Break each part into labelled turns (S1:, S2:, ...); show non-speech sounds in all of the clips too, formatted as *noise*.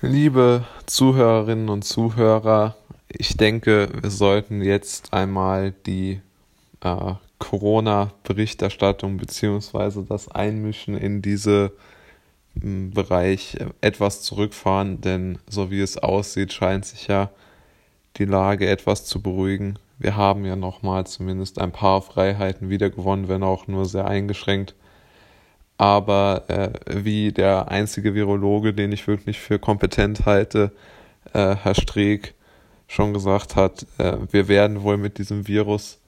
S1: Liebe Zuhörerinnen und Zuhörer, ich denke, wir sollten jetzt einmal die äh, Corona-Berichterstattung beziehungsweise das Einmischen in diese hm, Bereich etwas zurückfahren, denn so wie es aussieht, scheint sich ja die Lage etwas zu beruhigen. Wir haben ja nochmal zumindest ein paar Freiheiten wiedergewonnen, wenn auch nur sehr eingeschränkt aber äh, wie der einzige Virologe, den ich wirklich für kompetent halte, äh, Herr Streeck, schon gesagt hat, äh, wir werden wohl mit diesem Virus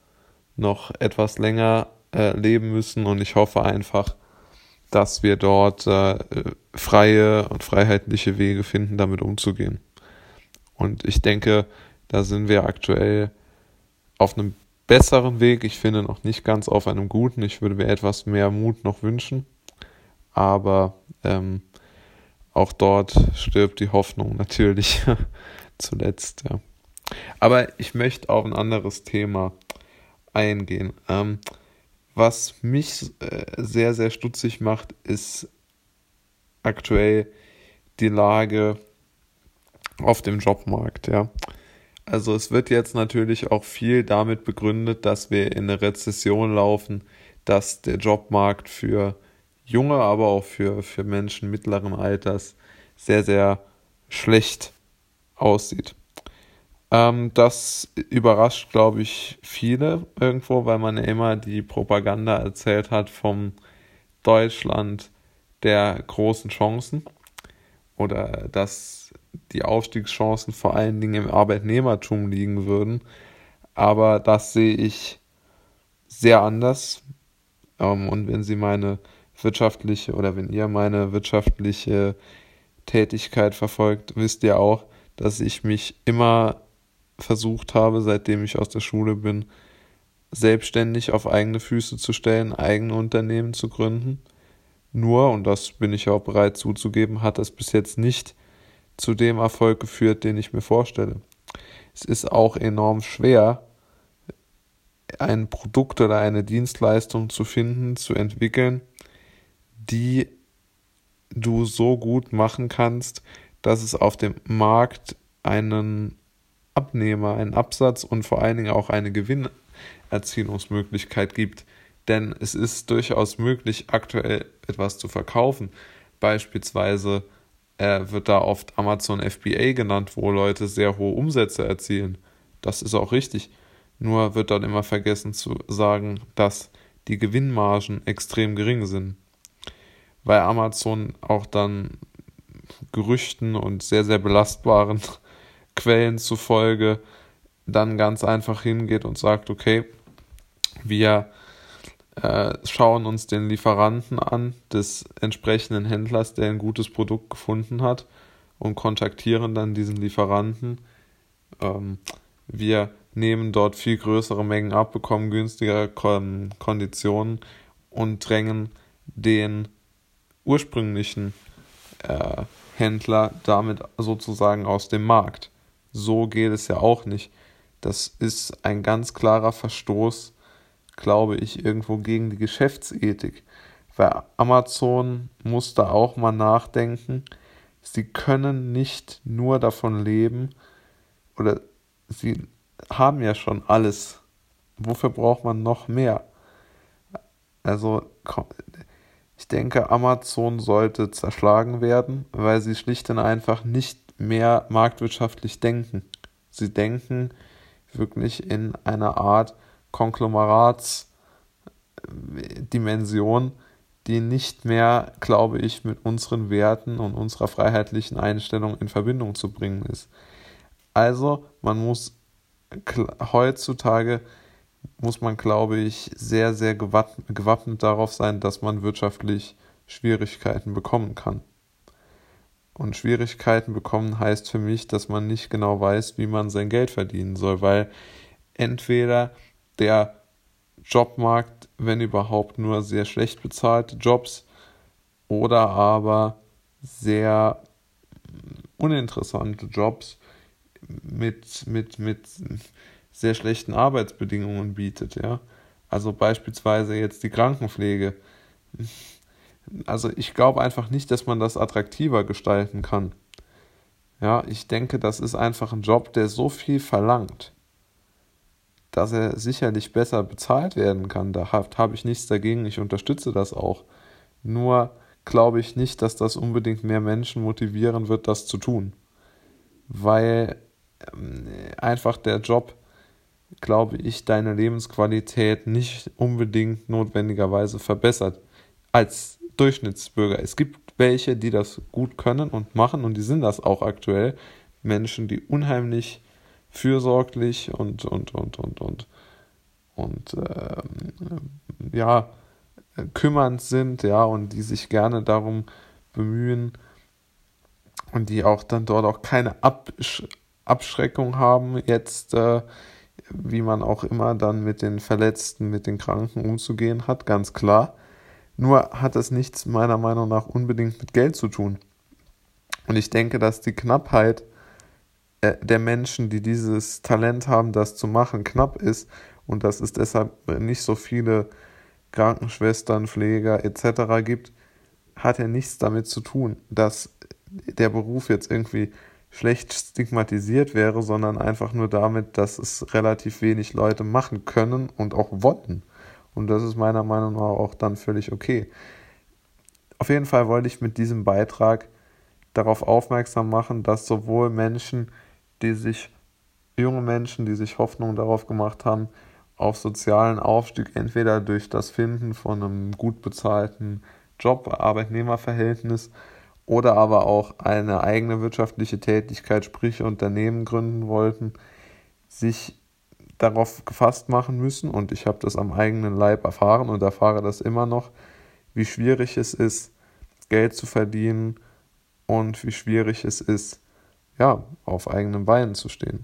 S1: noch etwas länger äh, leben müssen und ich hoffe einfach, dass wir dort äh, freie und freiheitliche Wege finden, damit umzugehen. Und ich denke, da sind wir aktuell auf einem besseren Weg. Ich finde noch nicht ganz auf einem guten. Ich würde mir etwas mehr Mut noch wünschen aber ähm, auch dort stirbt die Hoffnung natürlich *laughs* zuletzt. Ja. Aber ich möchte auf ein anderes Thema eingehen. Ähm, was mich äh, sehr, sehr stutzig macht, ist aktuell die Lage auf dem Jobmarkt. Ja. Also es wird jetzt natürlich auch viel damit begründet, dass wir in eine Rezession laufen, dass der Jobmarkt für junge, aber auch für, für Menschen mittleren Alters sehr, sehr schlecht aussieht. Ähm, das überrascht, glaube ich, viele irgendwo, weil man ja immer die Propaganda erzählt hat vom Deutschland der großen Chancen oder dass die Aufstiegschancen vor allen Dingen im Arbeitnehmertum liegen würden. Aber das sehe ich sehr anders. Ähm, und wenn Sie meine wirtschaftliche oder wenn ihr meine wirtschaftliche Tätigkeit verfolgt, wisst ihr auch, dass ich mich immer versucht habe, seitdem ich aus der Schule bin, selbstständig auf eigene Füße zu stellen, eigene Unternehmen zu gründen. Nur, und das bin ich auch bereit zuzugeben, hat das bis jetzt nicht zu dem Erfolg geführt, den ich mir vorstelle. Es ist auch enorm schwer, ein Produkt oder eine Dienstleistung zu finden, zu entwickeln, die du so gut machen kannst, dass es auf dem Markt einen Abnehmer, einen Absatz und vor allen Dingen auch eine Gewinnerzielungsmöglichkeit gibt. Denn es ist durchaus möglich, aktuell etwas zu verkaufen. Beispielsweise äh, wird da oft Amazon FBA genannt, wo Leute sehr hohe Umsätze erzielen. Das ist auch richtig. Nur wird dann immer vergessen zu sagen, dass die Gewinnmargen extrem gering sind weil Amazon auch dann Gerüchten und sehr, sehr belastbaren *laughs* Quellen zufolge dann ganz einfach hingeht und sagt, okay, wir äh, schauen uns den Lieferanten an des entsprechenden Händlers, der ein gutes Produkt gefunden hat und kontaktieren dann diesen Lieferanten. Ähm, wir nehmen dort viel größere Mengen ab, bekommen günstigere Konditionen und drängen den ursprünglichen äh, Händler damit sozusagen aus dem Markt. So geht es ja auch nicht. Das ist ein ganz klarer Verstoß, glaube ich, irgendwo gegen die Geschäftsethik. Weil Amazon muss da auch mal nachdenken. Sie können nicht nur davon leben oder sie haben ja schon alles. Wofür braucht man noch mehr? Also ich denke, Amazon sollte zerschlagen werden, weil sie schlicht und einfach nicht mehr marktwirtschaftlich denken. Sie denken wirklich in einer Art Konglomeratsdimension, die nicht mehr, glaube ich, mit unseren Werten und unserer freiheitlichen Einstellung in Verbindung zu bringen ist. Also, man muss heutzutage muss man, glaube ich, sehr, sehr gewappnet darauf sein, dass man wirtschaftlich Schwierigkeiten bekommen kann. Und Schwierigkeiten bekommen heißt für mich, dass man nicht genau weiß, wie man sein Geld verdienen soll, weil entweder der Jobmarkt, wenn überhaupt nur sehr schlecht bezahlte Jobs oder aber sehr uninteressante Jobs mit, mit, mit sehr schlechten Arbeitsbedingungen bietet, ja. Also beispielsweise jetzt die Krankenpflege. Also ich glaube einfach nicht, dass man das attraktiver gestalten kann. Ja, ich denke, das ist einfach ein Job, der so viel verlangt, dass er sicherlich besser bezahlt werden kann. Da habe hab ich nichts dagegen, ich unterstütze das auch. Nur glaube ich nicht, dass das unbedingt mehr Menschen motivieren wird, das zu tun. Weil ähm, einfach der Job, glaube ich, deine Lebensqualität nicht unbedingt notwendigerweise verbessert als Durchschnittsbürger. Es gibt welche, die das gut können und machen und die sind das auch aktuell. Menschen, die unheimlich fürsorglich und und und und und und äh, ja kümmernd sind, ja, und die sich gerne darum bemühen und die auch dann dort auch keine Absch Abschreckung haben, jetzt äh, wie man auch immer dann mit den Verletzten, mit den Kranken umzugehen hat, ganz klar. Nur hat es nichts meiner Meinung nach unbedingt mit Geld zu tun. Und ich denke, dass die Knappheit äh, der Menschen, die dieses Talent haben, das zu machen, knapp ist und dass es deshalb nicht so viele Krankenschwestern, Pfleger etc. gibt, hat ja nichts damit zu tun, dass der Beruf jetzt irgendwie schlecht stigmatisiert wäre, sondern einfach nur damit, dass es relativ wenig Leute machen können und auch wollen. Und das ist meiner Meinung nach auch dann völlig okay. Auf jeden Fall wollte ich mit diesem Beitrag darauf aufmerksam machen, dass sowohl Menschen, die sich, junge Menschen, die sich Hoffnung darauf gemacht haben, auf sozialen Aufstieg, entweder durch das Finden von einem gut bezahlten Job, Arbeitnehmerverhältnis oder aber auch eine eigene wirtschaftliche Tätigkeit, sprich Unternehmen gründen wollten, sich darauf gefasst machen müssen, und ich habe das am eigenen Leib erfahren und erfahre das immer noch, wie schwierig es ist, Geld zu verdienen und wie schwierig es ist, ja, auf eigenen Beinen zu stehen.